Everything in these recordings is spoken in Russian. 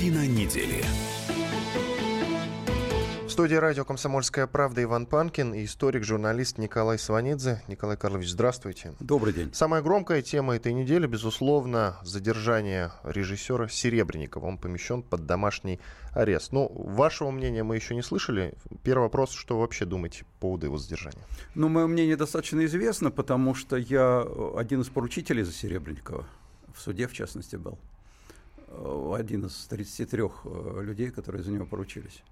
Картина недели. В студии радио «Комсомольская правда» Иван Панкин и историк-журналист Николай Сванидзе. Николай Карлович, здравствуйте. Добрый день. Самая громкая тема этой недели, безусловно, задержание режиссера Серебренникова. Он помещен под домашний арест. Ну, вашего мнения мы еще не слышали. Первый вопрос, что вы вообще думаете по поводу его задержания? Ну, мое мнение достаточно известно, потому что я один из поручителей за Серебренникова. В суде, в частности, был. Один из 33 э, людей, которые за него поручились.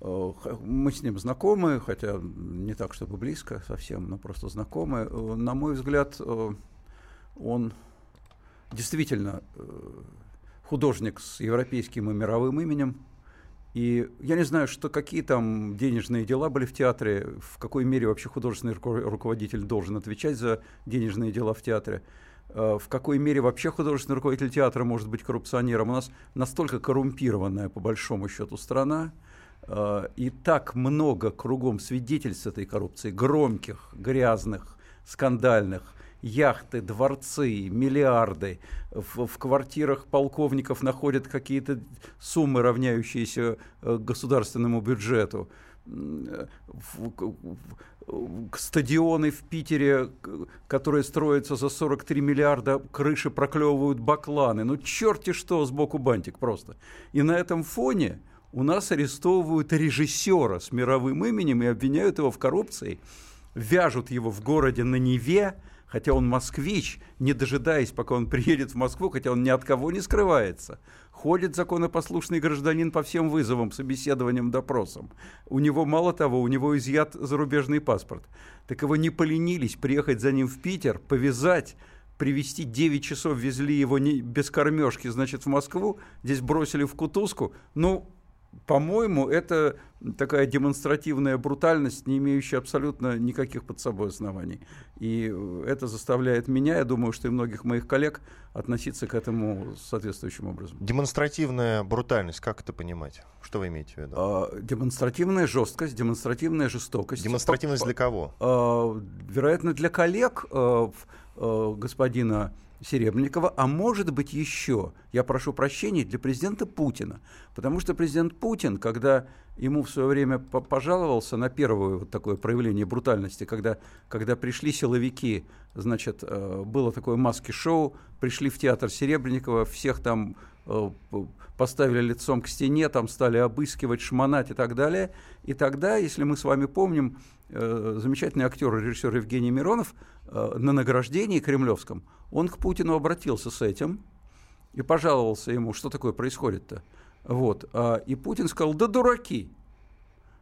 Э, мы с ним знакомы, хотя не так, чтобы близко совсем, но просто знакомы. Э, на мой взгляд, э, он действительно художник с европейским и мировым именем. И я не знаю, что, какие там денежные дела были в театре, в какой мере вообще художественный руководитель должен отвечать за денежные дела в театре, в какой мере вообще художественный руководитель театра может быть коррупционером. У нас настолько коррумпированная, по большому счету, страна, Э, и так много кругом свидетельств этой коррупции, громких, грязных, скандальных, яхты, дворцы, миллиарды. В, в квартирах полковников находят какие-то суммы, равняющиеся э, государственному бюджету. Стадионы в Питере, которые строятся за 43 миллиарда, крыши проклевывают бакланы. Ну, черти что, сбоку бантик просто. И на этом фоне у нас арестовывают режиссера с мировым именем и обвиняют его в коррупции, вяжут его в городе на Неве, хотя он москвич, не дожидаясь, пока он приедет в Москву, хотя он ни от кого не скрывается. Ходит законопослушный гражданин по всем вызовам, собеседованиям, допросам. У него, мало того, у него изъят зарубежный паспорт. Так его не поленились приехать за ним в Питер, повязать, привезти 9 часов, везли его не, без кормежки, значит, в Москву, здесь бросили в кутузку. Ну, по-моему, это такая демонстративная брутальность, не имеющая абсолютно никаких под собой оснований. И это заставляет меня, я думаю, что и многих моих коллег относиться к этому соответствующим образом. Демонстративная брутальность, как это понимать? Что вы имеете в виду? А, демонстративная жесткость, демонстративная жестокость. Демонстративность для кого? А, вероятно, для коллег а, а, господина Серебренникова, а может быть еще, я прошу прощения, для президента Путина. Потому что президент Путин, когда ему в свое время пожаловался на первое вот такое проявление брутальности, когда, когда пришли силовики, значит, э, было такое маски-шоу, пришли в театр Серебренникова, всех там поставили лицом к стене, там стали обыскивать, шмонать и так далее. И тогда, если мы с вами помним, э, замечательный актер и режиссер Евгений Миронов на награждении кремлевском, он к Путину обратился с этим и пожаловался ему, что такое происходит-то. Вот. А, и Путин сказал, да дураки.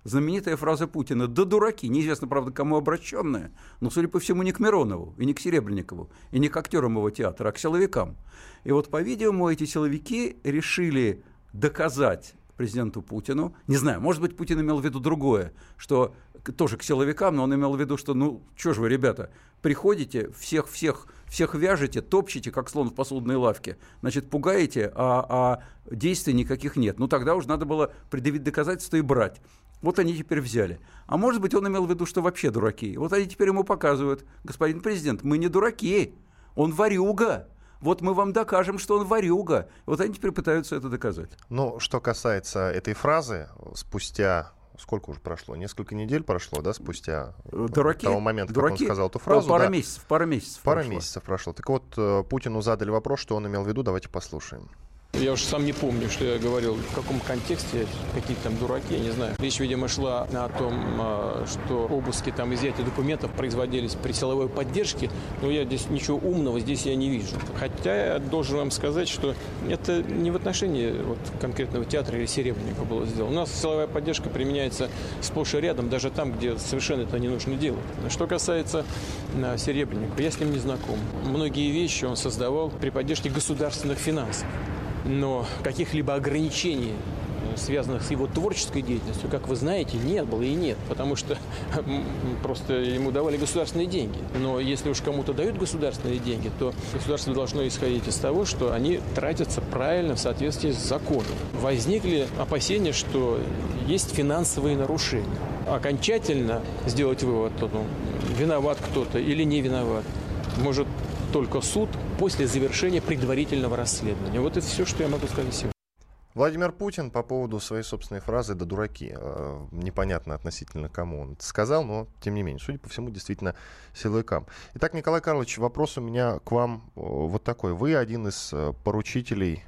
Знаменитая фраза Путина «да дураки», неизвестно, правда, кому обращенная, но, судя по всему, не к Миронову, и не к Серебренникову, и не к актерам его театра, а к силовикам. И вот, по-видимому, эти силовики решили доказать президенту Путину. Не знаю, может быть, Путин имел в виду другое, что тоже к силовикам, но он имел в виду, что, ну, что же вы, ребята, приходите, всех-всех всех вяжете, топчете, как слон в посудной лавке, значит, пугаете, а, а действий никаких нет. Ну, тогда уже надо было предъявить доказательства и брать. Вот они теперь взяли. А может быть, он имел в виду, что вообще дураки. Вот они теперь ему показывают, господин президент, мы не дураки, он варюга. Вот мы вам докажем, что он варюга. Вот они теперь пытаются это доказать. Ну, что касается этой фразы, спустя сколько уже прошло? Несколько недель прошло, да, спустя дураки, того момента, дураки, как он сказал эту фразу. Пара да. месяцев, пара месяцев. Пара прошло. месяцев прошло. Так вот, э, Путину задали вопрос, что он имел в виду, давайте послушаем. Я уж сам не помню, что я говорил, в каком контексте, какие-то там дураки, я не знаю. Речь, видимо, шла о том, а, что обыски, там, изъятие документов производились при силовой поддержке, но я здесь ничего умного здесь я не вижу. Хотя я должен вам сказать, что это не в отношении вот, конкретного театра или Серебренника было сделано. У нас силовая поддержка применяется сплошь и рядом, даже там, где совершенно это не нужно делать. Что касается а, Серебренника, я с ним не знаком. Многие вещи он создавал при поддержке государственных финансов но каких-либо ограничений э, связанных с его творческой деятельностью, как вы знаете, нет было и нет, потому что просто ему давали государственные деньги. Но если уж кому-то дают государственные деньги, то государство должно исходить из того, что они тратятся правильно в соответствии с законом. Возникли опасения, что есть финансовые нарушения. Окончательно сделать вывод, ну, виноват кто-то или не виноват, может только суд после завершения предварительного расследования. Вот это все, что я могу сказать сегодня. Владимир Путин по поводу своей собственной фразы «да дураки». Э, непонятно относительно кому он сказал, но тем не менее, судя по всему, действительно силовикам. Итак, Николай Карлович, вопрос у меня к вам э, вот такой. Вы один из э, поручителей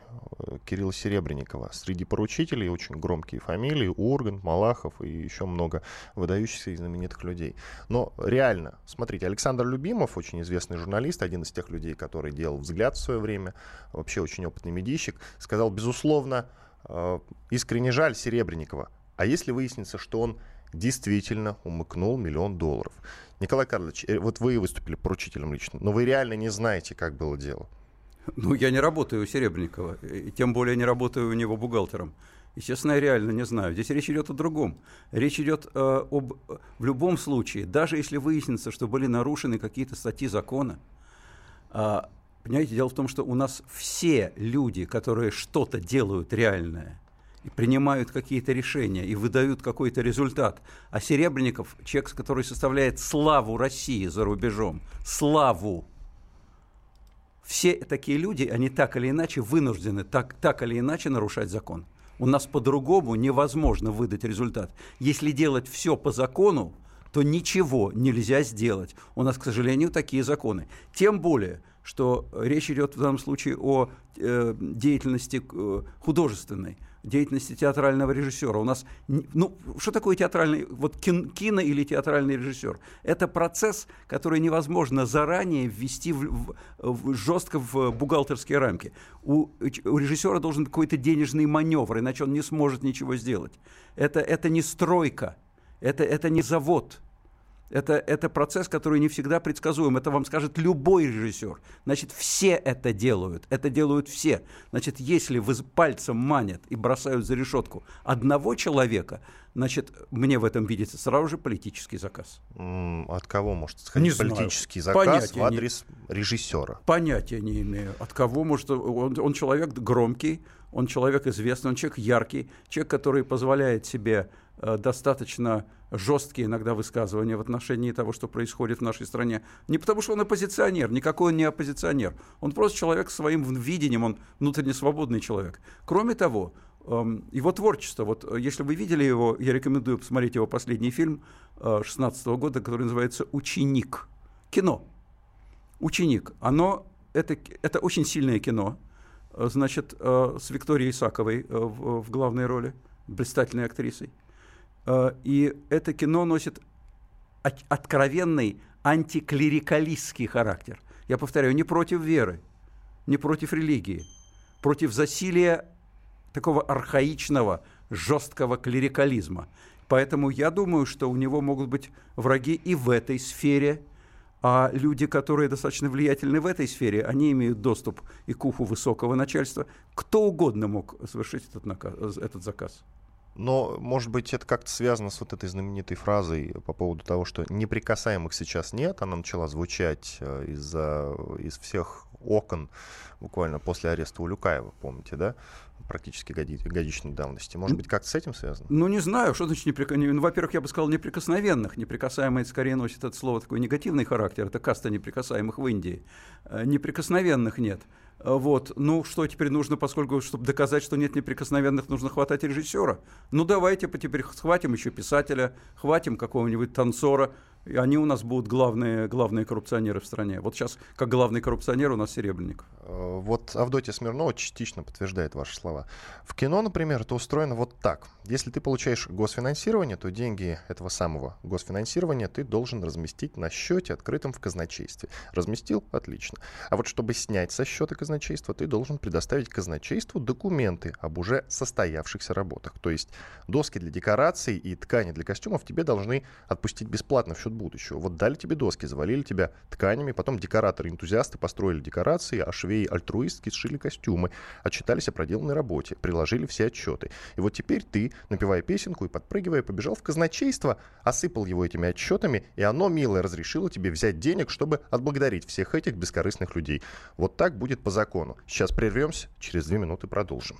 Кирилла Серебренникова. Среди поручителей очень громкие фамилии, Ургант, Малахов и еще много выдающихся и знаменитых людей. Но реально, смотрите, Александр Любимов, очень известный журналист, один из тех людей, который делал «Взгляд» в свое время, вообще очень опытный медийщик, сказал, безусловно, э, искренне жаль Серебренникова. А если выяснится, что он действительно умыкнул миллион долларов? Николай Карлович, э, вот вы выступили поручителем лично, но вы реально не знаете, как было дело. Ну, я не работаю у Серебренникова, и тем более не работаю у него бухгалтером. И, честно, я реально не знаю. Здесь речь идет о другом. Речь идет э, об... В любом случае, даже если выяснится, что были нарушены какие-то статьи закона, э, понимаете, дело в том, что у нас все люди, которые что-то делают реальное, и принимают какие-то решения и выдают какой-то результат. А Серебренников, человек, который составляет славу России за рубежом, славу все такие люди, они так или иначе вынуждены так, так или иначе нарушать закон. У нас по-другому невозможно выдать результат. Если делать все по закону, то ничего нельзя сделать. У нас, к сожалению, такие законы. Тем более, что речь идет в данном случае о э, деятельности э, художественной деятельности театрального режиссера. У нас, ну, что такое театральный, вот кино или театральный режиссер? Это процесс, который невозможно заранее ввести в, в, в, жестко в бухгалтерские рамки. У, у режиссера должен какой-то денежный маневр, иначе он не сможет ничего сделать. Это, это не стройка, это, это не завод это, это процесс, который не всегда предсказуем. Это вам скажет любой режиссер. Значит, все это делают. Это делают все. Значит, если вы пальцем манят и бросают за решетку одного человека, значит, мне в этом видится сразу же политический заказ. От кого может сходить не политический знаю. заказ Понятия в адрес не... режиссера? Понятия не имею. От кого может... Он, он человек громкий, он человек известный, он человек яркий, человек, который позволяет себе Э, достаточно жесткие иногда высказывания в отношении того, что происходит в нашей стране. Не потому, что он оппозиционер, никакой он не оппозиционер. Он просто человек с своим видением, он внутренне свободный человек. Кроме того, эм, его творчество, вот э, если вы видели его, я рекомендую посмотреть его последний фильм 16 -го года, который называется «Ученик». Кино. «Ученик». Оно, это, это очень сильное кино, э, значит, с Викторией Исаковой в, в главной роли, блистательной актрисой. Э, и это кино носит откровенный антиклерикалистский характер. Я повторяю, не против веры, не против религии, против засилия такого архаичного, жесткого клерикализма. Поэтому я думаю, что у него могут быть враги и в этой сфере, а люди, которые достаточно влиятельны в этой сфере, они имеют доступ и к уху высокого начальства. Кто угодно мог совершить этот, наказ, этот заказ. Но, может быть, это как-то связано с вот этой знаменитой фразой по поводу того, что неприкасаемых сейчас нет. Она начала звучать э, из-за, из всех окон буквально после ареста Улюкаева, помните, да? практически годи, годичной давности. Может быть, как-то с этим связано? Ну, не знаю, что значит неприкосновенных. Ну, во-первых, я бы сказал неприкосновенных. Неприкасаемые скорее носит это слово такой негативный характер. Это каста неприкасаемых в Индии. Э, неприкосновенных нет. Э, вот. Ну, что теперь нужно, поскольку, чтобы доказать, что нет неприкосновенных, нужно хватать режиссера. Ну, давайте теперь схватим еще писателя, хватим какого-нибудь танцора, и они у нас будут главные, главные коррупционеры в стране. Вот сейчас, как главный коррупционер, у нас Серебренник. Э, вот Авдотья Смирнова частично подтверждает ваши слова. В кино, например, это устроено вот так. Если ты получаешь госфинансирование, то деньги этого самого госфинансирования ты должен разместить на счете, открытом в казначействе. Разместил? Отлично. А вот чтобы снять со счета казначейства, ты должен предоставить казначейству документы об уже состоявшихся работах. То есть доски для декораций и ткани для костюмов тебе должны отпустить бесплатно в счет будущего. Вот дали тебе доски, завалили тебя тканями, потом декораторы-энтузиасты построили декорации, а швеи-альтруистки сшили костюмы, отчитались о проделанной работе, приложили все отчеты. И вот теперь ты, напевая песенку и подпрыгивая, побежал в казначейство, осыпал его этими отчетами, и оно, милое, разрешило тебе взять денег, чтобы отблагодарить всех этих бескорыстных людей. Вот так будет по закону. Сейчас прервемся, через две минуты продолжим.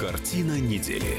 Картина недели.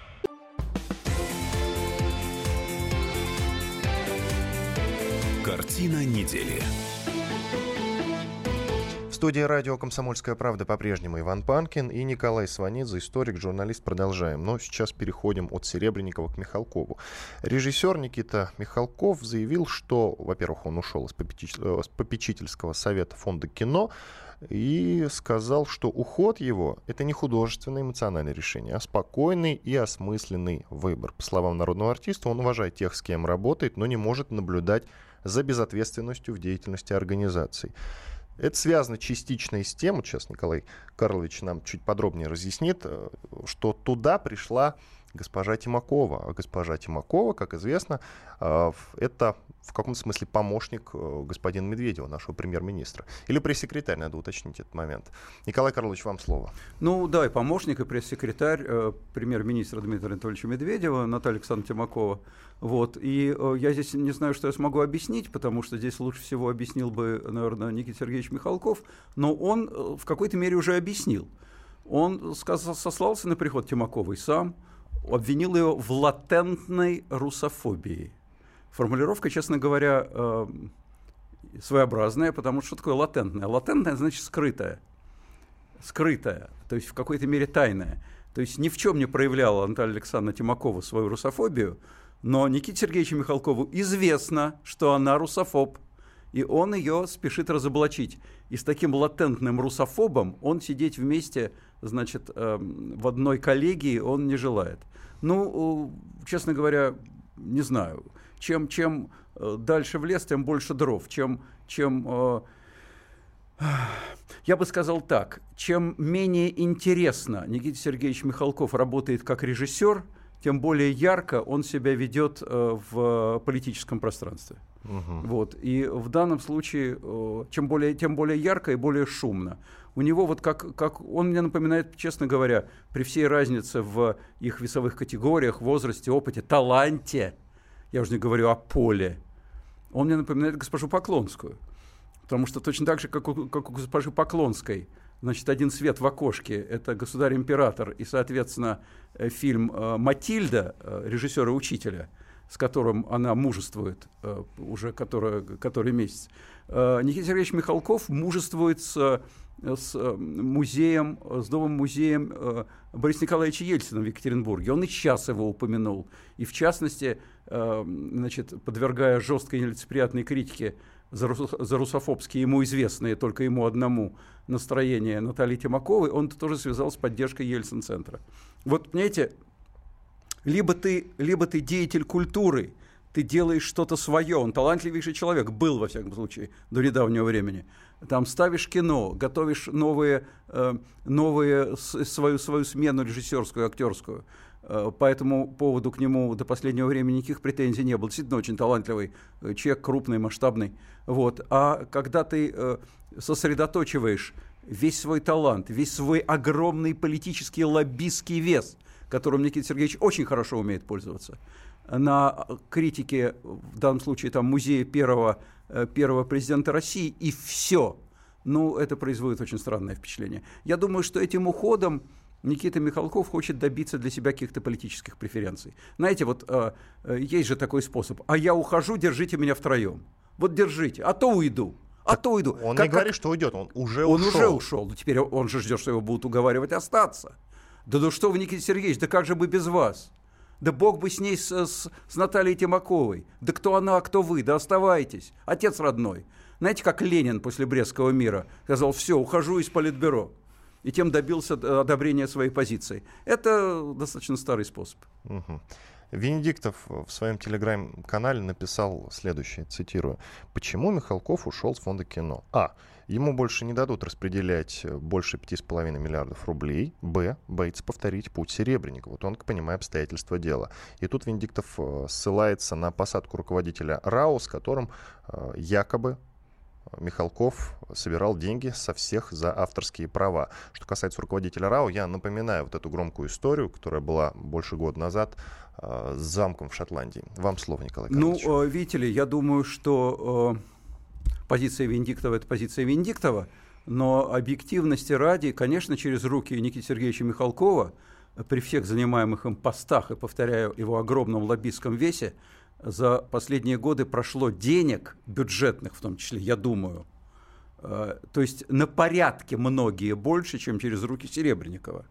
Картина недели студии радио «Комсомольская правда» по-прежнему Иван Панкин и Николай Сванидзе, историк, журналист. Продолжаем. Но сейчас переходим от Серебренникова к Михалкову. Режиссер Никита Михалков заявил, что, во-первых, он ушел из э, попечительского совета фонда кино, и сказал, что уход его — это не художественное эмоциональное решение, а спокойный и осмысленный выбор. По словам народного артиста, он уважает тех, с кем работает, но не может наблюдать за безответственностью в деятельности организаций. Это связано частично и с тем, вот сейчас Николай Карлович нам чуть подробнее разъяснит, э, что туда пришла госпожа Тимакова. А госпожа Тимакова, как известно, э, это в каком смысле помощник э, господина Медведева, нашего премьер-министра. Или пресс-секретарь, надо уточнить этот момент. Николай Карлович, вам слово. Ну да, и помощник, и пресс-секретарь э, премьер-министра Дмитрия Анатольевича Медведева, Наталья Александровна Тимакова. Вот. И э, я здесь не знаю, что я смогу объяснить, потому что здесь лучше всего объяснил бы, наверное, Никита Сергеевич Михалков, но он э, в какой-то мере уже объяснил. Он сказал, сослался на приход Тимаковой сам, обвинил ее в латентной русофобии. Формулировка, честно говоря, э, своеобразная, потому что что такое латентная? Латентная значит скрытая. Скрытая, то есть в какой-то мере тайная. То есть ни в чем не проявляла Наталья Александровна Тимакова свою русофобию, но Никите Сергеевичу Михалкову известно, что она русофоб, и он ее спешит разоблачить. И с таким латентным русофобом он сидеть вместе, значит, э, в одной коллегии он не желает. Ну, честно говоря, не знаю. Чем, чем э, дальше в лес, тем больше дров. Чем, чем э, я бы сказал так, чем менее интересно Никита Сергеевич Михалков работает как режиссер, тем более ярко он себя ведет э, в политическом пространстве. Угу. Вот. И в данном случае, чем более, тем более ярко и более шумно у него вот как, как он мне напоминает, честно говоря, при всей разнице в их весовых категориях, возрасте, опыте, таланте, я уже не говорю о поле, он мне напоминает госпожу Поклонскую. Потому что точно так же, как у, как у госпожи Поклонской, значит, «Один свет в окошке» — это «Государь-император», и, соответственно, э, фильм э, «Матильда» э, режиссера-учителя, с которым она мужествует уже который, который месяц. Никита Сергеевич Михалков мужествует с с э, музеем, с новым музеем э, Бориса Николаевича Ельцина в Екатеринбурге. Он и сейчас его упомянул. И в частности, э, значит, подвергая жесткой нелицеприятной критике за, за русофобские, ему известные только ему одному, настроения Натальи Тимаковой, он тоже связал с поддержкой Ельцин-центра. Вот, понимаете, либо ты, либо ты деятель культуры, ты делаешь что-то свое, он талантливейший человек, был, во всяком случае, до недавнего времени – там ставишь кино, готовишь новые, э, новые свою, свою смену режиссерскую, актерскую. Э, по этому поводу к нему до последнего времени никаких претензий не было. Действительно очень талантливый э, человек, крупный, масштабный. Вот. А когда ты сосредоточиваешь весь свой талант, весь свой огромный политический лоббистский вес, которым Никита Сергеевич очень хорошо умеет пользоваться, на критике, в данном случае там музея первого Э, первого президента России, и все. Ну, это производит очень странное впечатление. Я думаю, что этим уходом Никита Михалков хочет добиться для себя каких-то политических преференций. Знаете, вот э, э, есть же такой способ. А я ухожу, держите меня втроем. Вот держите, а то уйду. А то уйду. Он как, не говорит, что уйдет, он уже он ушел. Он уже ушел. Ну, теперь он же ждет, что его будут уговаривать остаться. Да ну что вы, Никита Сергеевич, да как же бы без вас? Да бог бы с ней, с, с, с Натальей Тимаковой. Да кто она, а кто вы? Да оставайтесь. Отец родной. Знаете, как Ленин после Брестского мира сказал, все, ухожу из Политбюро. И тем добился одобрения своей позиции. Это достаточно старый способ. Угу. Венедиктов в своем телеграм-канале написал следующее, цитирую. «Почему Михалков ушел с фонда кино? А. Ему больше не дадут распределять э, больше 5,5 миллиардов рублей. Б. Боится повторить путь Серебренника. Вот он, понимая обстоятельства дела. И тут Венедиктов э, ссылается на посадку руководителя РАО, с которым э, якобы Михалков собирал деньги со всех за авторские права. Что касается руководителя РАО, я напоминаю вот эту громкую историю, которая была больше года назад э, с замком в Шотландии. Вам слово, Николай Ну, э, видите ли, я думаю, что э, позиция Виндиктова – это позиция Виндиктова, но объективности ради, конечно, через руки Никиты Сергеевича Михалкова при всех занимаемых им постах и, повторяю, его огромном лоббистском весе – за последние годы прошло денег, бюджетных в том числе, я думаю, э, то есть на порядке многие больше, чем через руки Серебренникова.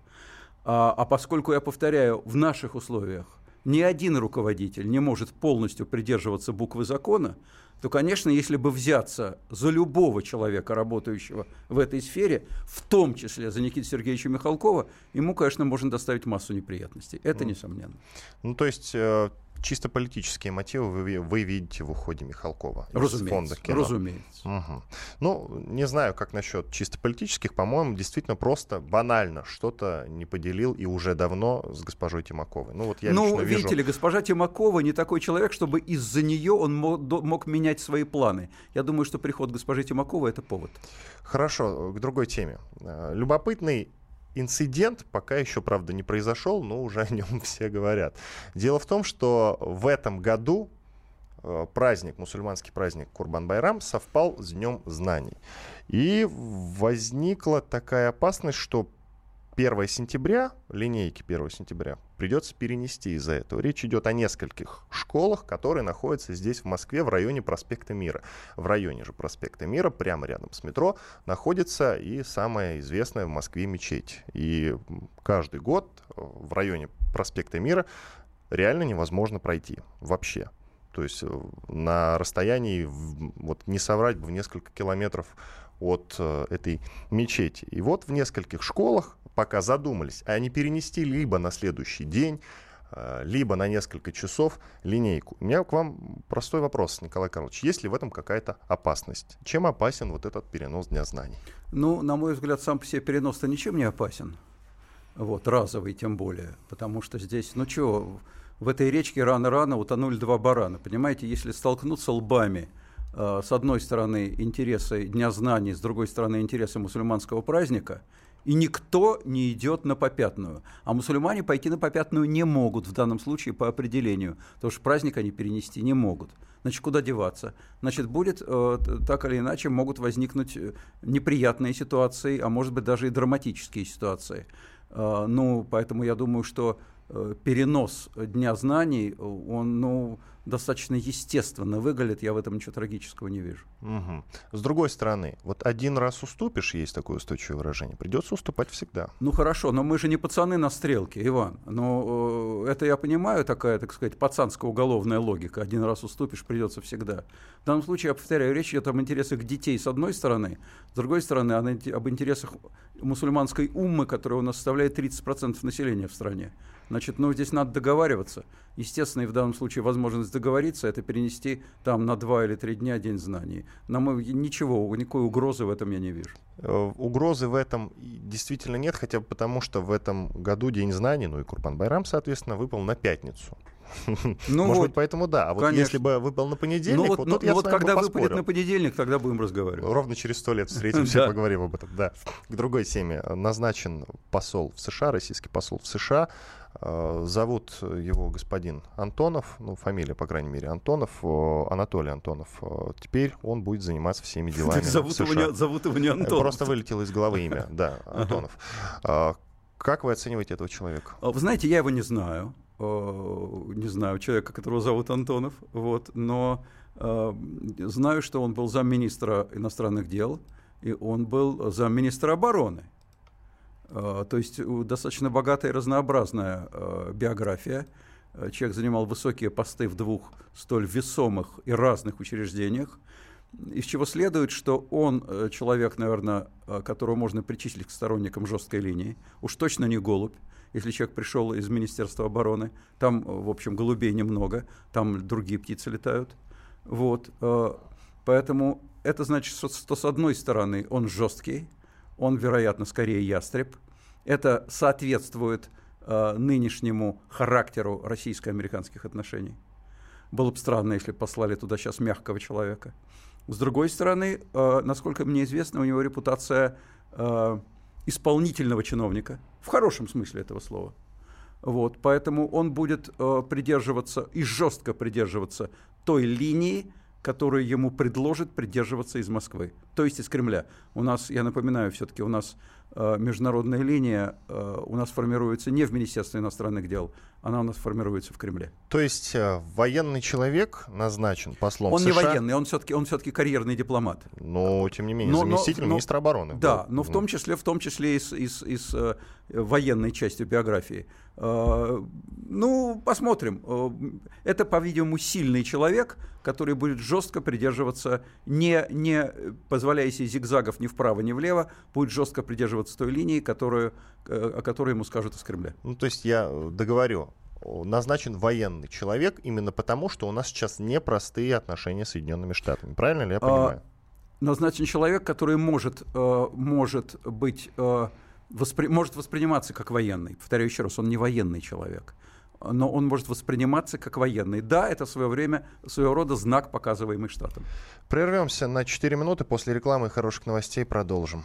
А, а поскольку, я повторяю, в наших условиях ни один руководитель не может полностью придерживаться буквы закона, то, конечно, если бы взяться за любого человека, работающего в этой сфере, в том числе за Никита Сергеевича Михалкова, ему, конечно, можно доставить массу неприятностей. Это несомненно. Ну, то есть э, чисто политические мотивы вы, вы видите в уходе Михалкова разумеется, из фонда кино. Разумеется. Угу. Ну, не знаю, как насчет чисто политических. По-моему, действительно просто банально что-то не поделил и уже давно с госпожой Тимаковой. Ну, вот я ну видите вижу... ли, госпожа Тимакова не такой человек, чтобы из-за нее он мог, мог менять свои планы. Я думаю, что приход госпожи Тимаковой — это повод. Хорошо, к другой теме. Э, любопытный инцидент пока еще, правда, не произошел, но уже о нем все говорят. Дело в том, что в этом году э, праздник, мусульманский праздник Курбан-Байрам совпал с Днем знаний. И возникла такая опасность, что 1 сентября, линейки 1 сентября, придется перенести из-за этого. Речь идет о нескольких школах, которые находятся здесь, в Москве, в районе проспекта Мира. В районе же проспекта Мира, прямо рядом с метро, находится и самая известная в Москве мечеть. И каждый год э, в районе проспекта Мира реально невозможно пройти вообще. То есть э, на расстоянии, вот не соврать бы, в несколько километров от э, этой мечети. И вот в нескольких школах пока задумались, а не перенести либо на следующий день, э, либо на несколько часов линейку. У меня к вам простой вопрос, Николай Карлович. Есть ли в этом какая-то опасность? Чем опасен вот этот перенос Дня знаний? Ну, на мой взгляд, сам по себе перенос-то ничем не опасен. Вот, разовый тем более. Потому что здесь, ну что, в этой речке рано-рано утонули два барана. Понимаете, если столкнуться лбами э, с одной стороны интересы Дня знаний, с другой стороны интересы мусульманского праздника – и никто не идет на попятную. А мусульмане пойти на попятную не могут в данном случае по определению, потому что праздник они перенести не могут. Значит, куда деваться? Значит, будет э, так или иначе могут возникнуть э, неприятные ситуации, а может быть даже и драматические ситуации. Э, ну, поэтому я думаю, что э, перенос Дня знаний, он, ну, достаточно естественно выглядит, я в этом ничего трагического не вижу. Угу. С другой стороны, вот один раз уступишь, есть такое устойчивое выражение, придется уступать всегда. Ну хорошо, но мы же не пацаны на стрелке, Иван. Но э, это я понимаю, такая, так сказать, пацанская уголовная логика. Один раз уступишь, придется всегда. В данном случае, я повторяю, речь идет об интересах детей с одной стороны, с другой стороны, об интересах мусульманской уммы, которая у нас составляет 30% населения в стране. Значит, ну здесь надо договариваться. Естественно, и в данном случае возможность договориться, это перенести там на два или три дня День знаний. На мой, ничего, никакой угрозы в этом я не вижу. Э, угрозы в этом действительно нет, хотя бы потому, что в этом году День знаний, ну и Курбан Байрам, соответственно, выпал на пятницу. Ну Может вот, быть, поэтому да. А вот конечно. если бы выпал на понедельник, ну вот, вот, ну, ну, я вот когда выпадет на понедельник, тогда будем разговаривать. Ровно через сто лет встретимся и поговорим об этом. Да. К другой теме. Назначен посол в США, российский посол в США. Э, зовут его господин Антонов, ну, фамилия, по крайней мере, Антонов, Анатолий Антонов. Теперь он будет заниматься всеми делами зовут США. Его не, зовут его не Антонов. Просто вылетело из головы имя, да, Антонов. Как вы оцениваете этого человека? Вы знаете, я его не знаю. Не знаю человека, которого зовут Антонов. Вот, но знаю, что он был замминистра иностранных дел, и он был замминистра обороны. То есть достаточно богатая и разнообразная биография. Человек занимал высокие посты в двух столь весомых и разных учреждениях из чего следует, что он э, человек, наверное, э, которого можно причислить к сторонникам жесткой линии, уж точно не голубь, если человек пришел из Министерства обороны, там, э, в общем, голубей немного, там другие птицы летают, вот, поэтому это значит, что, с одной стороны он жесткий, он, вероятно, скорее ястреб, это соответствует нынешнему характеру российско-американских отношений. Было бы странно, если послали туда сейчас мягкого человека. С другой стороны, э, насколько мне известно, у него репутация э, исполнительного чиновника, в хорошем смысле этого слова. Вот, поэтому он будет э, придерживаться и жестко придерживаться той линии, которую ему предложит придерживаться из Москвы, то есть из Кремля. У нас, я напоминаю, все-таки у нас международная линия э, у нас формируется не в Министерстве иностранных дел, она у нас формируется в Кремле. То есть э, военный человек назначен послом Он США? не военный, он все-таки он все-таки карьерный дипломат. Но тем не менее Но- заместитель но- министра обороны. Да, был. но в том числе, в том числе из, из, из э, военной части биографии. Э, ну, посмотрим. Э, Это, по-видимому, сильный человек, который будет жестко придерживаться, не, не позволяя себе зигзагов ни вправо, ни влево, будет жестко придерживаться той линии, которую, э, о которой ему скажут из Кремля. Ну, то есть я э, договорю. Назначен военный человек именно потому, что у нас сейчас непростые отношения с Соединенными Штатами. Правильно ли я А, понимаю? назначен человек, который может, э, может быть, воспри- может восприниматься как военный. Повторяю еще раз, он не военный человек, но он может восприниматься как военный. Да, это в свое время своего рода знак, показываемый штатом. Прервемся на 4 минуты. После рекламы и хороших новостей продолжим.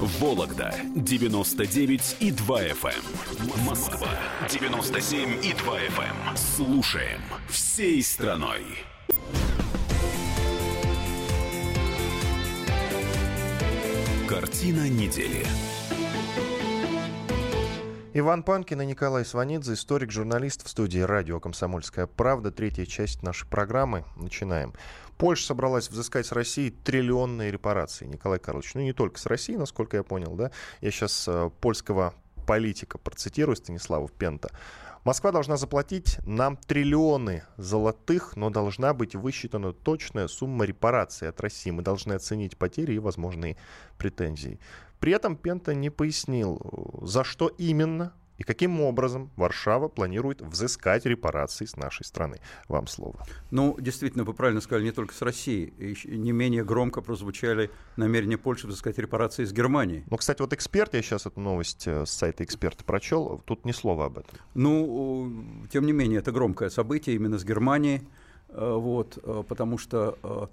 Вологда 99 и 2 FM. Москва 97 и 2 FM. Слушаем всей страной. Картина недели. Иван Панкин и Николай Сванидзе, историк, журналист в студии радио «Комсомольская правда». Третья часть нашей программы. Начинаем. Польша собралась взыскать с России триллионные репарации. Николай Карлович, ну не только с Россией, насколько я понял, да? Я сейчас э, польского политика процитирую, Станислава Пента. Москва должна заплатить нам триллионы золотых, но должна быть высчитана точная сумма репараций от России. Мы должны оценить потери и возможные претензии. При этом Пента не пояснил, за что именно и каким образом Варшава планирует взыскать репарации с нашей страны. Вам слово. Ну, действительно, вы правильно сказали, не только с Россией. Еще Не менее громко прозвучали намерения Польши взыскать репарации из Германии. Ну, кстати, вот эксперт, я сейчас эту новость э, с сайта эксперта прочел, тут ни слова об этом. Ну, тем не менее, это громкое событие именно с Германией, э, вот, э, потому что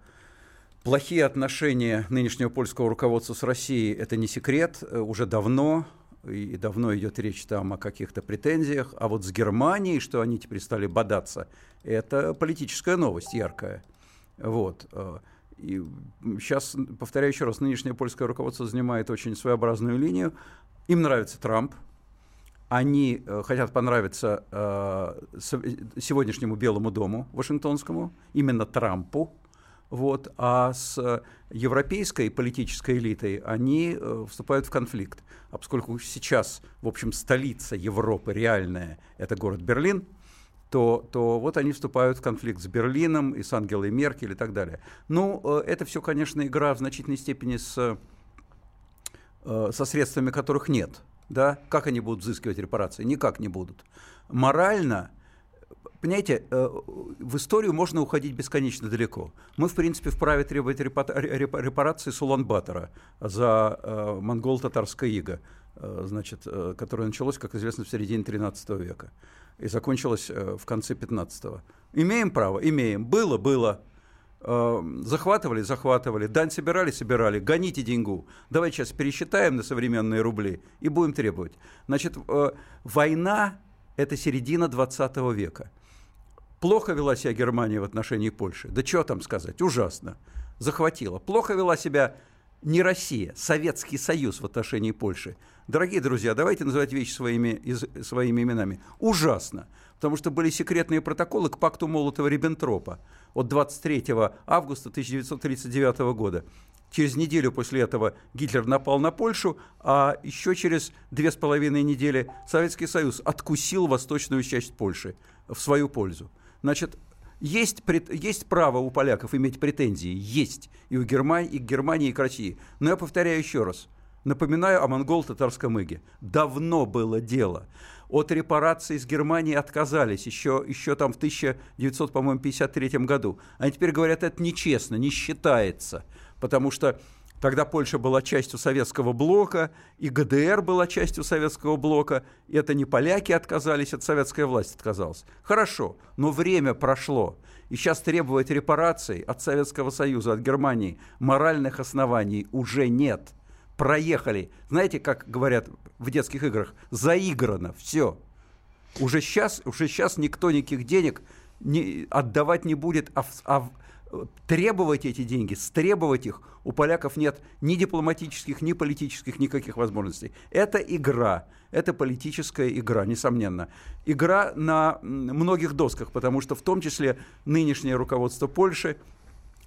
плохие отношения нынешнего польского руководства с Россией – это не секрет, э, уже давно, и давно идет речь там о каких-то претензиях, а вот с Германией, что они теперь стали бодаться, это политическая новость яркая. Вот. э, И сейчас, повторяю еще раз, нынешнее польское руководство занимает очень своеобразную линию. Им нравится Трамп, они э, хотят понравиться сегодняшнему Белому дому Вашингтонскому, именно Трампу. Вот, а с э, европейской политической элитой они э, вступают в конфликт. А поскольку сейчас, в общем, столица Европы реальная – это город Берлин, то, то вот они вступают в конфликт с Берлином и с Ангелой Меркель и так далее. Ну, э, это все, конечно, игра в значительной степени с со средствами которых нет. Да? Как они будут взыскивать репарации? Никак не будут. Морально, понимаете, э, в историю можно уходить бесконечно далеко. Мы, в принципе, вправе требовать репа- репа- репарации с Улан-Батора за э, монгол-татарское иго, э, значит, которое началось, как известно, в середине 13 века и закончилось в конце 15-го. Имеем право? Имеем. Было? Было. Захватывали, захватывали, дань собирали, собирали, гоните деньгу. Давайте сейчас пересчитаем на современные рубли и будем требовать. Значит, война – это середина 20 века. Плохо вела себя Германия в отношении Польши. Да что там сказать, ужасно. Захватила. Плохо вела себя не Россия, Советский Союз в отношении Польши. Дорогие друзья, давайте называть вещи своими, из- своими именами. Ужасно. Потому что были секретные протоколы к пакту Молотова-Риббентропа от 23 августа 1939 года. Через неделю после этого Гитлер напал на Польшу, а еще через две с половиной недели Советский Союз откусил восточную часть Польши в свою пользу. Значит, есть, есть право у поляков иметь претензии, есть и у Германии, и к Германии, и к России. Но я повторяю еще раз, Напоминаю о монголо-татарском иге. Давно было дело. От репараций с Германией отказались еще, еще там в 1953 году. Они теперь говорят, это нечестно, не считается. Потому что Тогда Польша была частью советского блока, и ГДР была частью советского блока. И это не поляки отказались, от советская власть отказалась. Хорошо, но время прошло. И сейчас требовать репараций от Советского Союза, от Германии моральных оснований уже нет. Проехали. Знаете, как говорят в детских играх, заиграно, все. Уже сейчас, уже сейчас никто никаких денег не, отдавать не будет, а, а требовать эти деньги, стребовать их, у поляков нет ни дипломатических, ни политических никаких возможностей. Это игра, это политическая игра, несомненно. Игра на многих досках, потому что в том числе нынешнее руководство Польши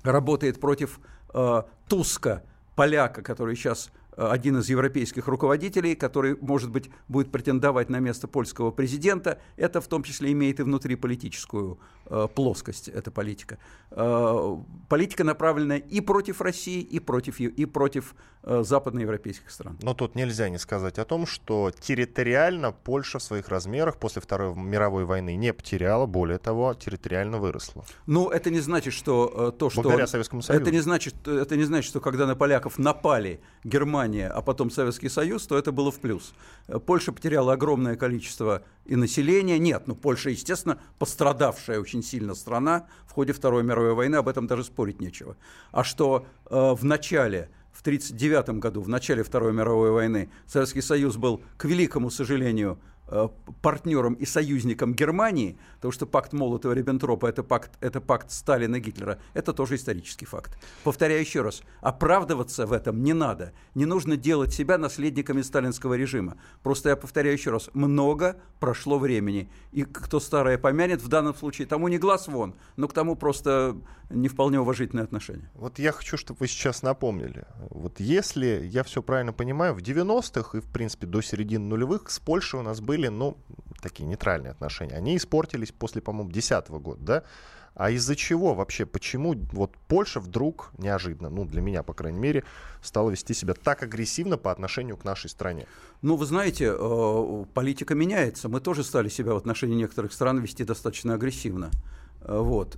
работает против э, Туска, поляка, который сейчас один из европейских руководителей, который, может быть, будет претендовать на место польского президента, это в том числе имеет и внутриполитическую э, плоскость, эта политика. Э, политика направлена и против России, и против, и против э, западноевропейских стран. Но тут нельзя не сказать о том, что территориально Польша в своих размерах после Второй мировой войны не потеряла, более того, территориально выросла. Ну, это не значит, что э, то, что... Благодаря Советскому Союзу. Это не значит, это не значит, что когда на поляков напали Германия Германия, а потом Советский Союз, то это было в плюс. Польша потеряла огромное количество и населения. Нет, ну Польша, естественно, пострадавшая очень сильно страна в ходе Второй мировой войны, об этом даже спорить нечего. А что э, в начале в 1939 году, в начале Второй мировой войны, Советский Союз был, к великому сожалению, партнером и союзником Германии, потому что пакт Молотова-Риббентропа это пакт, это пакт Сталина Гитлера, это тоже исторический факт. Повторяю еще раз, оправдываться в этом не надо. Не нужно делать себя наследниками сталинского режима. Просто я повторяю еще раз, много прошло времени. И кто старое помянет, в данном случае тому не глаз вон, но к тому просто не вполне уважительное отношение. Вот я хочу, чтобы вы сейчас напомнили. Вот если я все правильно понимаю, в 90-х и, в принципе, до середины нулевых с Польшей у нас были ну, такие нейтральные отношения. Они испортились после, по-моему, 2010 года, да? А из-за чего вообще? Почему вот Польша вдруг неожиданно, ну для меня, по крайней мере, стала вести себя так агрессивно по отношению к нашей стране? Ну, вы знаете, э, политика меняется. Мы тоже стали себя в отношении некоторых стран вести достаточно агрессивно. Э, вот.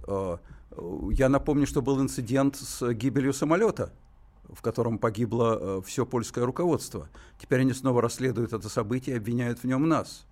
Я напомню, что был инцидент с гибелью самолета в котором погибло э, все польское руководство. Теперь они снова расследуют это событие и обвиняют в нем нас.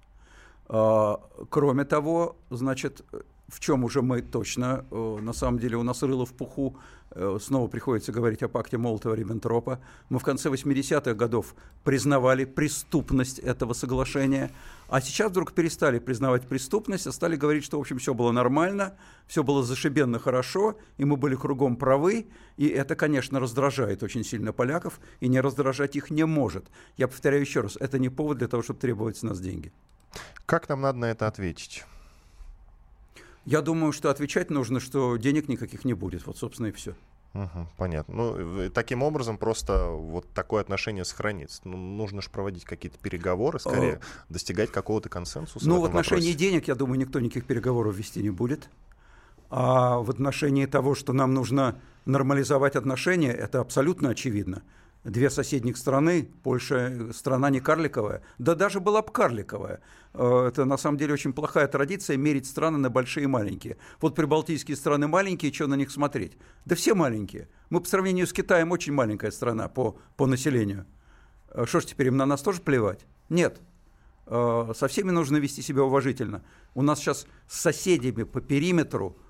А, кроме того, значит, в чем уже мы точно, э, на самом деле у нас рыло в пуху, э, снова приходится говорить о пакте Молотова-Риббентропа. Мы в конце 80-х годов признавали преступность этого соглашения, а сейчас вдруг перестали признавать преступность, а стали говорить, что, в общем, все было нормально, все было зашибенно хорошо, и мы были кругом правы, и это, конечно, раздражает очень сильно поляков, и не раздражать их не может. Я повторяю еще раз, это не повод для того, чтобы требовать с нас деньги. Как нам надо на это ответить? Я думаю, что отвечать нужно, что денег никаких не будет. Вот, собственно, и все. Угу, понятно. Ну, таким образом просто вот такое отношение сохранится. Ну, нужно же проводить какие-то переговоры, скорее, О. достигать какого-то консенсуса. Ну, в, в отношении вопросе. денег, я думаю, никто никаких переговоров вести не будет. А в отношении того, что нам нужно нормализовать отношения, это абсолютно очевидно две соседних страны, Польша э, страна не карликовая, да даже была бы карликовая. Э, это на самом деле очень плохая традиция мерить страны на большие и маленькие. Вот прибалтийские страны маленькие, что на них смотреть? Да все маленькие. Мы по сравнению с Китаем очень маленькая страна по, по населению. Э, что ж теперь им на нас тоже плевать? Нет. Со всеми нужно вести себя уважительно. У нас сейчас с соседями по периметру –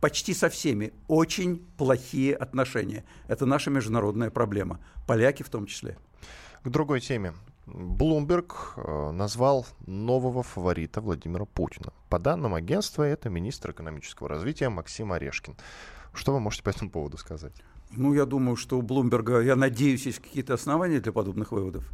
почти со всеми очень плохие отношения. Это наша международная проблема. Поляки в том числе. К другой теме. Блумберг э, назвал нового фаворита Владимира Путина. По данным агентства, это министр экономического развития Максим Орешкин. Что вы можете по этому поводу сказать? Ну, я думаю, что у Блумберга, я надеюсь, есть какие-то основания для подобных выводов.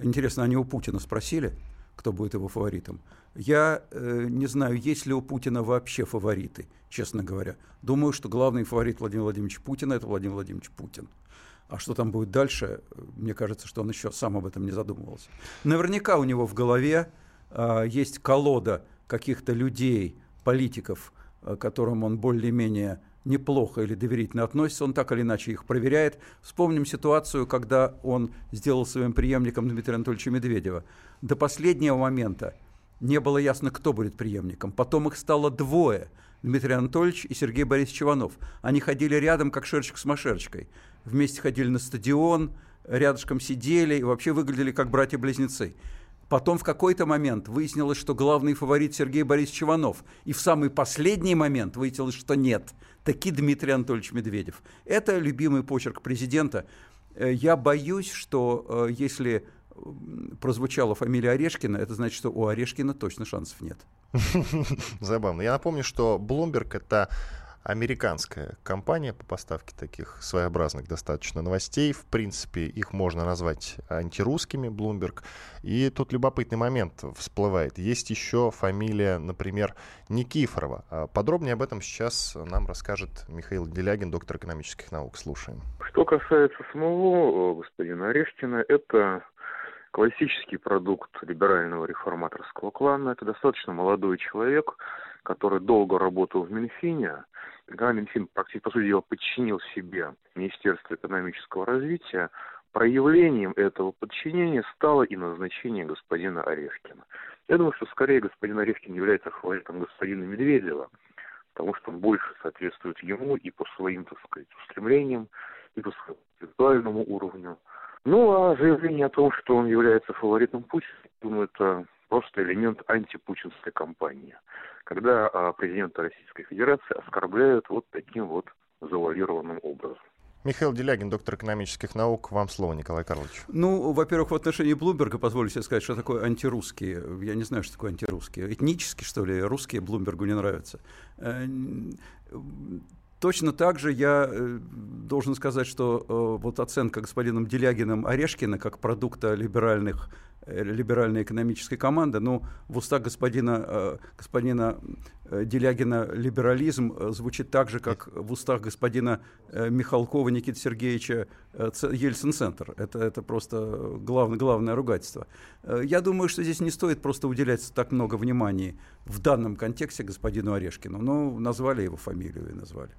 Интересно, они у Путина спросили, кто будет его фаворитом? Я э, не знаю, есть ли у Путина вообще фавориты, честно говоря. Думаю, что главный фаворит Владимира Владимировича Путина – это Владимир Владимирович Путин. А что там будет дальше, мне кажется, что он еще сам об этом не задумывался. Наверняка у него в голове э, есть колода каких-то людей, политиков, э, которым он более-менее неплохо или доверительно относится, он так или иначе их проверяет. Вспомним ситуацию, когда он сделал своим преемником Дмитрия Анатольевича Медведева. До последнего момента не было ясно, кто будет преемником. Потом их стало двое – Дмитрий Анатольевич и Сергей Борисович Иванов. Они ходили рядом, как шерчик с машерчкой. Вместе ходили на стадион, рядышком сидели и вообще выглядели как братья-близнецы. Потом в какой-то момент выяснилось, что главный фаворит Сергей Борисович Иванов. И в самый последний момент выяснилось, что нет. Таки Дмитрий Анатольевич Медведев. Это любимый почерк президента. Э, я боюсь, что э, если прозвучала фамилия Орешкина, это значит, что у Орешкина точно шансов нет. Забавно. Я напомню, что Bloomberg — это американская компания по поставке таких своеобразных достаточно новостей. В принципе, их можно назвать антирусскими, Bloomberg. И тут любопытный момент всплывает. Есть еще фамилия, например, Никифорова. А подробнее об этом сейчас нам расскажет Михаил Делягин, доктор экономических наук. Слушаем. Что касается самого э, господина Орешкина, это классический продукт либерального реформаторского клана. Это достаточно молодой человек, который долго работал в Минфине. Когда Минфин, практически, по сути дела, подчинил себе Министерство экономического развития, проявлением этого подчинения стало и назначение господина Орешкина. Я думаю, что скорее господин Орешкин является фаворитом господина Медведева, потому что он больше соответствует ему и по своим, так сказать, устремлениям, и по своему интеллектуальному уровню. Ну, а заявление о том, что он является фаворитом Путина, думаю, это просто элемент антипутинской кампании, когда а, президента Российской Федерации оскорбляют вот таким вот завуалированным образом. Михаил Делягин, доктор экономических наук. Вам слово, Николай Карлович. Ну, во-первых, в отношении Блумберга, позвольте себе сказать, что такое антирусские. Я не знаю, что такое антирусские. Этнически, что ли, русские Блумбергу не нравятся. Э, Точно так же я э, должен сказать, что э, вот оценка господином Делягиным Орешкина как продукта либеральных либеральной экономической команды, ну, в устах господина, господина Делягина либерализм звучит так же, как в устах господина Михалкова Никиты Сергеевича Ельцин-центр. Это, это просто главное, главное ругательство. Я думаю, что здесь не стоит просто уделять так много внимания в данном контексте господину Орешкину. Ну, назвали его фамилию и назвали.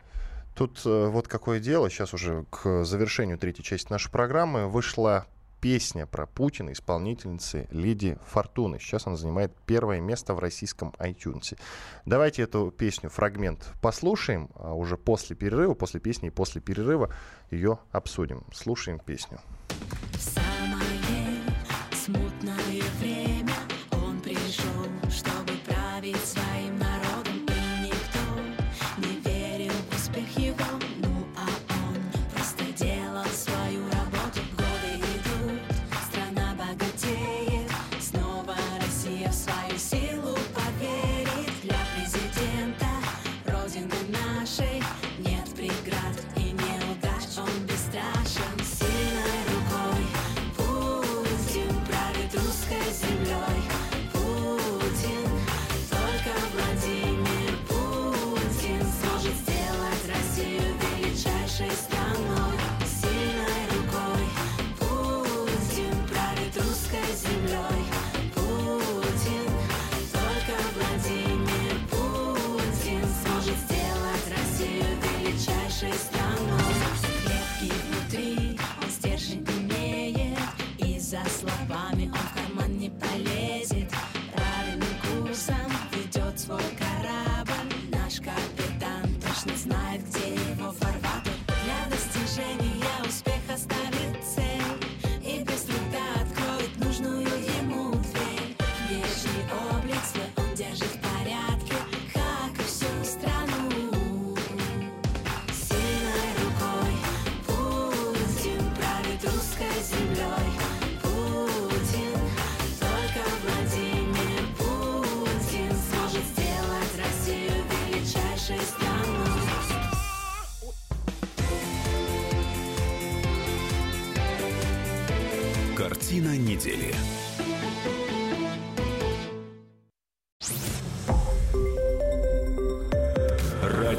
Тут э, вот какое дело, сейчас уже к завершению третьей части нашей программы вышла песня про Путина исполнительницы Лиди Фортуны. Сейчас она занимает первое место в российском iTunes. Давайте эту песню, фрагмент послушаем, а уже после перерыва, после песни и после перерыва ее обсудим. Слушаем песню.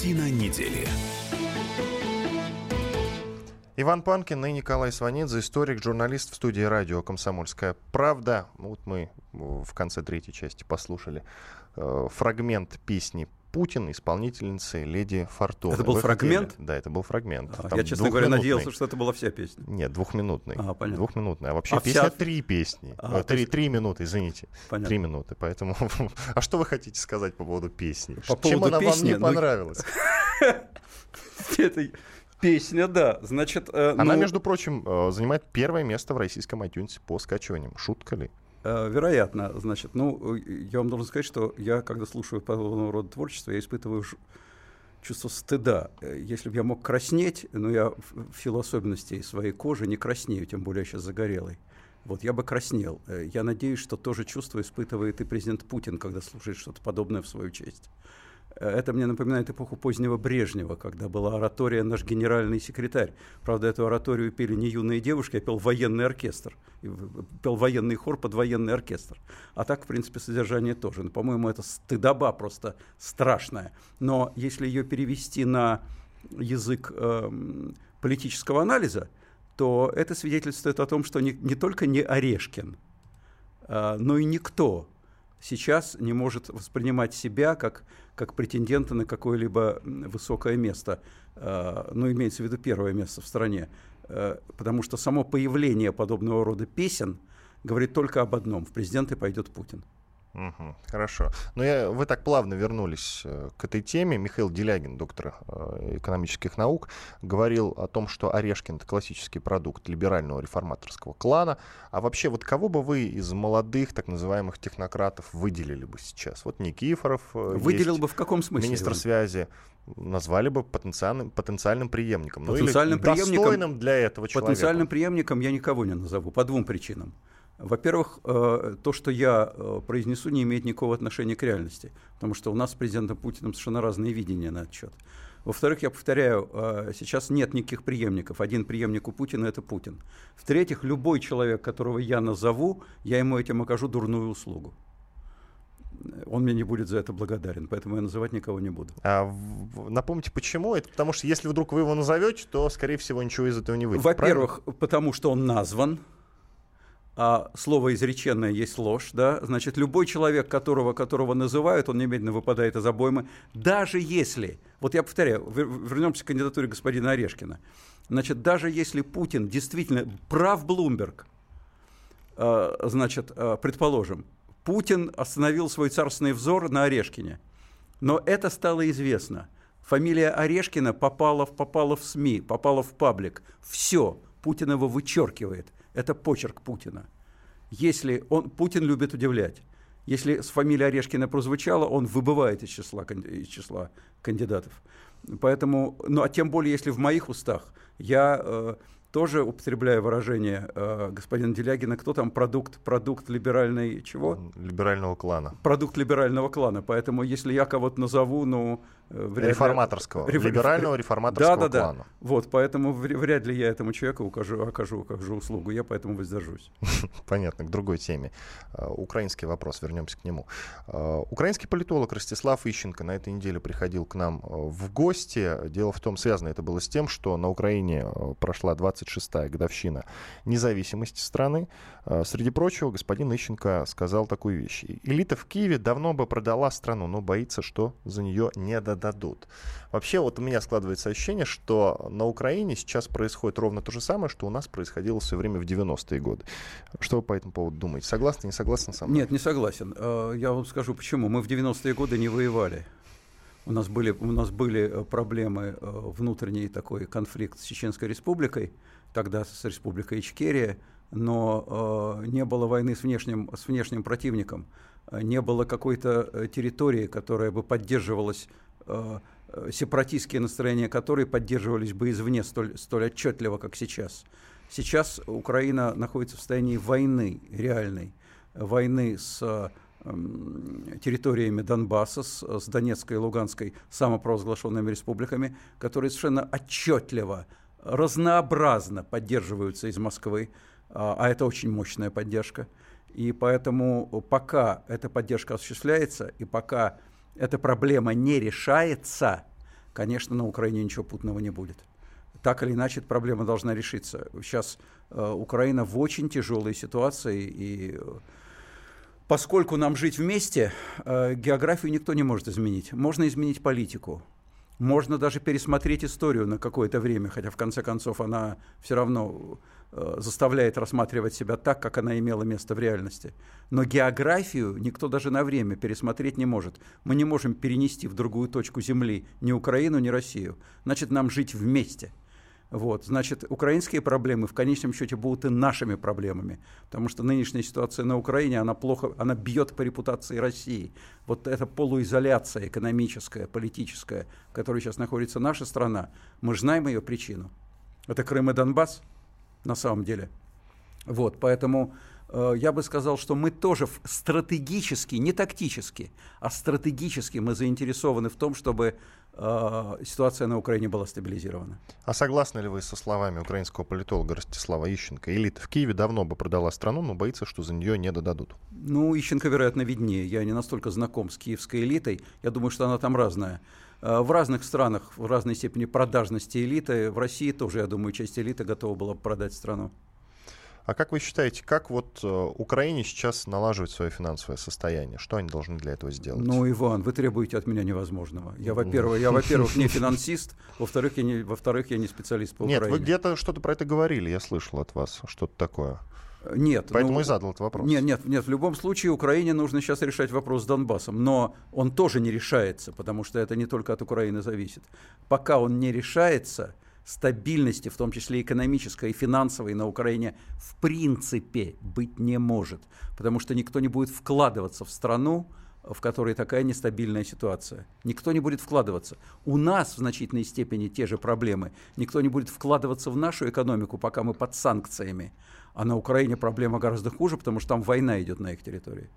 Картина недели. Иван Панкин и Николай Сванидзе, историк, журналист в студии радио «Комсомольская правда». Вот мы в конце третьей части послушали э, фрагмент песни Путин, исполнительницы Леди Фортуна. Это был Вы фрагмент? хотели- Да, это был фрагмент. А, Там я, честно говоря, надеялся, что это была вся песня. Нет, двухминутный. А, понятно. Двухминутный. А вообще А песня вся- три песни. А, то три, есть- три минуты, извините. Понятно. Три минуты. Поэтому. а что вы хотите сказать по поводу песни? По Чем поводу она песни, вам не ну, понравилась? Это песня, да. Значит, э, Она, ну, между прочим, э, занимает первое место в российском iTunes по скачиваниям. Шутка ли? Э, Вероятно, значит, ну, я вам должен сказать, что я, когда слушаю подобного рода творчество, я испытываю чувство стыда. Э, Если бы я мог краснеть, но я в в силу особенностей своей кожи не краснею, тем более я сейчас загорелый. Вот я бы краснел. Э, Я надеюсь, что то же чувство испытывает и президент Путин, когда слушает что-то подобное в свою честь. Э, Это мне напоминает эпоху позднего Брежнева, когда была оратория «Наш генеральный секретарь». Правда, эту ораторию пели не юные девушки, а пел военный оркестр. Пел военный хор под военный оркестр. А так, в принципе, содержание тоже. Но, по-моему, это стыдоба просто страшная. Но если ее перевести на язык эм, политического анализа, то это свидетельствует о том, что не, не только не Орешкин, а, но и никто сейчас не может воспринимать себя как, как претендента на какое-либо высокое место, а, ну, имеется в виду первое место в стране, Э, потому что само появление подобного рода песен говорит только об одном – в президенты пойдет Путин. Мгм, Хорошо. Но я, вы так плавно вернулись э, к этой теме. Михаил Делягин, доктор э, экономических наук, говорил о том, что Орешкин — это классический продукт либерального реформаторского клана. А вообще, вот кого бы вы из молодых, так называемых технократов выделили бы сейчас? Вот Никифоров э, Выделил есть, бы в каком смысле? министр связи. Назвали бы потенциальным, потенциальным преемником. Ну, или Потенциальным преемником- достойным для этого человека. Потенциальным преемником я никого не назову по двум причинам. Во-первых, э, то, что я э, произнесу, не имеет никакого отношения к реальности, потому что у нас с президентом Путиным совершенно разные видения на этот счет. Во-вторых, я повторяю, э, сейчас нет никаких преемников. Один преемник у Путина – это Путин. В-третьих, любой человек, которого я назову, я ему этим окажу дурную услугу. Он мне не будет за это благодарен, поэтому я называть никого не буду. А напомните, почему? Это потому что если вдруг вы его назовете, то, скорее всего, ничего из этого не выйдет. Во-первых, потому что он назван, а слово изреченное есть ложь, да, значит, любой человек, которого, которого называют, он немедленно выпадает из обоймы, даже если, вот я повторяю, вер- вернемся к кандидатуре господина Орешкина, значит, даже если Путин действительно прав Блумберг, э, значит, э, предположим, Путин остановил свой царственный взор на Орешкине, но это стало известно. Фамилия Орешкина попала, попала в СМИ, попала в паблик. Все, Путин его вычеркивает. Это почерк Путина. Если он, Путин любит удивлять. Если с фамилией Орешкина прозвучала, он выбывает из числа, из числа кандидатов. Поэтому, ну а тем более, если в моих устах, я э, тоже употребляю выражение э, господина Делягина, кто там продукт, продукт либеральной чего? Либерального клана. продукт либерального клана. Поэтому, если я кого-то назову, ну... э, вряд ли- Реформаторского. Реф- Либерального реформаторского да, да, да. клана. Вот, поэтому вр- вряд ли я этому человеку укажу, окажу, окажу услугу. Я поэтому воздержусь. Понятно, к другой теме. А, Украинский вопрос, вернемся к нему. А, Украинский политолог Ростислав Ищенко на этой неделе приходил к нам в гости. Дело в том, связано это было с тем, что на Украине прошла 26-я годовщина независимости страны. Среди прочего, господин Ищенко сказал такую вещь. Элита в Киеве давно бы продала страну, но боится, что за нее не додадут. Вообще, вот у меня складывается ощущение, что на Украине сейчас происходит ровно то же самое, что у нас происходило в свое время в 90-е годы. Что вы по этому поводу думаете? Согласны, не согласны со мной? Нет, не согласен. Э, Я вам скажу, почему. Мы в 90-е годы не воевали. У нас были, у нас были э, проблемы, э, внутренний такой конфликт с Чеченской республикой, тогда с республикой Ичкерия, но не было войны с внешним, с внешним противником, не было какой-то территории, которая бы поддерживалась, сепаратистские настроения которой поддерживались бы извне столь, столь отчетливо, как сейчас. Сейчас Украина находится в состоянии войны реальной, войны с эм, территориями Донбасса, с, с Донецкой и Луганской самопровозглашенными республиками, которые совершенно отчетливо, разнообразно поддерживаются из Москвы, а, а это очень мощная поддержка. И поэтому пока эта поддержка осуществляется, и пока эта проблема не решается, конечно, на Украине ничего путного не будет. Так или иначе, эта проблема должна решиться. Сейчас э, Украина в очень тяжелой ситуации, и э, поскольку нам жить вместе, э, географию никто не может изменить. Можно изменить политику. Можно даже пересмотреть историю на какое-то время, хотя в конце концов она все равно э, заставляет рассматривать себя так, как она имела место в реальности. Но географию никто даже на время пересмотреть не может. Мы не можем перенести в другую точку Земли ни Украину, ни Россию. Значит, нам жить вместе – вот, значит, украинские проблемы в конечном счете будут и нашими проблемами, потому что нынешняя ситуация на Украине, она плохо, она бьет по репутации России. Вот эта полуизоляция экономическая, политическая, в которой сейчас находится наша страна, мы знаем ее причину. Это Крым и Донбасс, на самом деле. Вот, поэтому э, я бы сказал, что мы тоже стратегически, не тактически, а стратегически мы заинтересованы в том, чтобы ситуация на Украине была стабилизирована. А согласны ли вы со словами украинского политолога Ростислава Ищенко? Элита в Киеве давно бы продала страну, но боится, что за нее не додадут. Ну, Ищенко, вероятно, виднее. Я не настолько знаком с киевской элитой. Я думаю, что она там разная. Э, в разных странах в разной степени продажности элиты. В России тоже, я думаю, часть элиты готова была бы продать страну. А как вы считаете, как вот э, Украине сейчас налаживать свое финансовое состояние? Что они должны для этого сделать? Ну, Иван, вы требуете от меня невозможного. Я, во-первых, я, во-первых, не финансист, во-вторых, я не, во-вторых, я не специалист по Нет, Украине. вы где-то что-то про это говорили, я слышал от вас что-то такое. Нет. Поэтому ну, и задал этот вопрос. Нет, нет, нет. В любом случае Украине нужно сейчас решать вопрос с Донбассом. Но он тоже не решается, потому что это не только от Украины зависит. Пока он не решается, стабильности, в том числе экономической и финансовой, на Украине в принципе быть не может. Потому что никто не будет вкладываться в страну, в которой такая нестабильная ситуация. Никто не будет вкладываться. У нас в значительной степени те же проблемы. Никто не будет вкладываться в нашу экономику, пока мы под санкциями. А на Украине проблема гораздо хуже, потому что там война идет на их территории.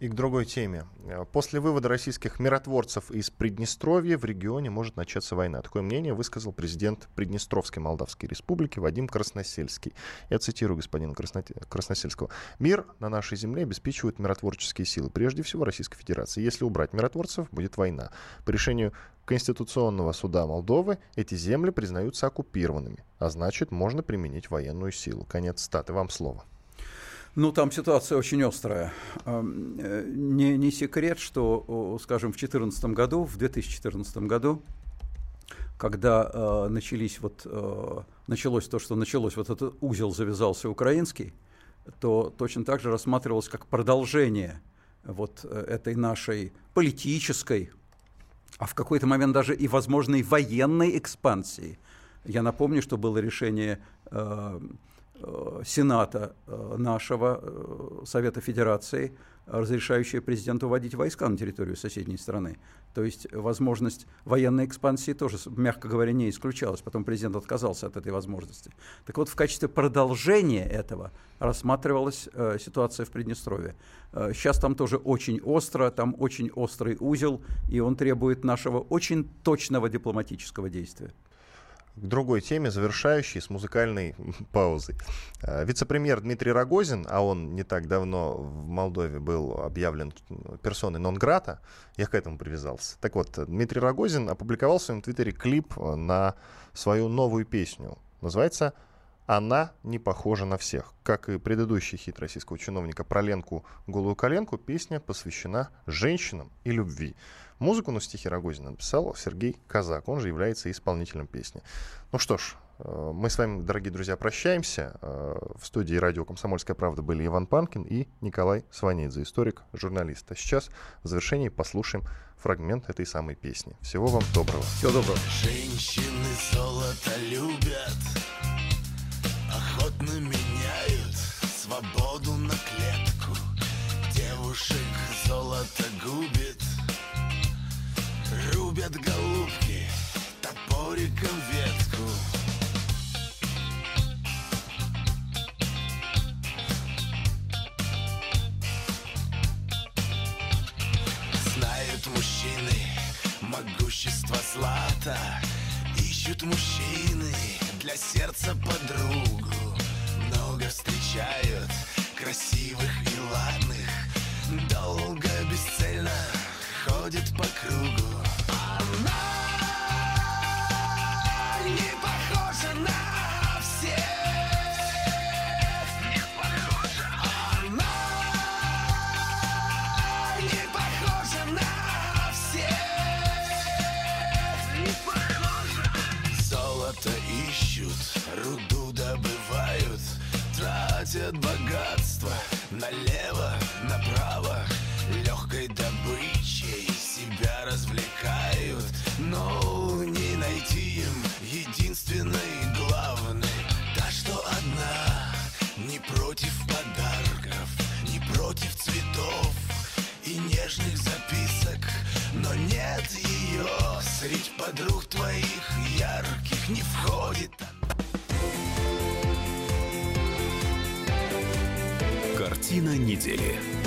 И к другой теме. Э, после вывода российских миротворцев из Приднестровья в регионе может начаться война. Такое мнение высказал президент Приднестровской Молдавской Республики Вадим Красносельский. Я цитирую господина Красно... Красносельского. «Мир на нашей земле обеспечивают миротворческие силы, прежде всего Российской Федерации. Если убрать миротворцев, будет война. По решению Конституционного суда Молдовы эти земли признаются оккупированными, а значит, можно применить военную силу». Конец статы. Вам слово. Ну, там ситуация очень острая. Э, не, не секрет, что, скажем, в 2014 году, в 2014 году, когда э, начались вот, э, началось то, что началось, вот этот узел завязался украинский, то точно так же рассматривалось как продолжение вот э, этой нашей политической, а в какой-то момент даже и возможной военной экспансии. Я напомню, что было решение э, Э, Сената э, нашего э, Совета Федерации, разрешающее президенту вводить войска на территорию соседней страны. То есть возможность военной экспансии тоже, мягко говоря, не исключалась. Потом президент отказался от этой возможности. Так вот, в качестве продолжения этого рассматривалась э, ситуация в Приднестровье. Э, сейчас там тоже очень остро, там очень острый узел, и он требует нашего очень точного дипломатического действия к другой теме, завершающей с музыкальной паузой. Э, вице-премьер Дмитрий Рогозин, а он не так давно в Молдове был объявлен персоной нон-грата, я к этому привязался. Так вот, Дмитрий Рогозин опубликовал в своем твиттере клип на свою новую песню. Называется «Она не похожа на всех». Как и предыдущий хит российского чиновника про Ленку «Голую коленку», песня посвящена женщинам и любви. Музыку на стихи Рогозина написал Сергей Казак, он же является исполнителем песни. Ну что ж, э, мы с вами, дорогие друзья, прощаемся. Э, в студии радио «Комсомольская правда» были Иван Панкин и Николай Сванидзе, историк, журналист. А сейчас в завершении послушаем фрагмент этой самой песни. Всего вам доброго. Всего доброго. Женщины золото любят, охотно цвет голубки топориком ветку. Знают мужчины могущество злата Ищут мужчины для сердца подругу. Много встречают красивых и ладных Долго бесцельно ходят по кругу. Подруг твоих ярких Не входит Картина недели.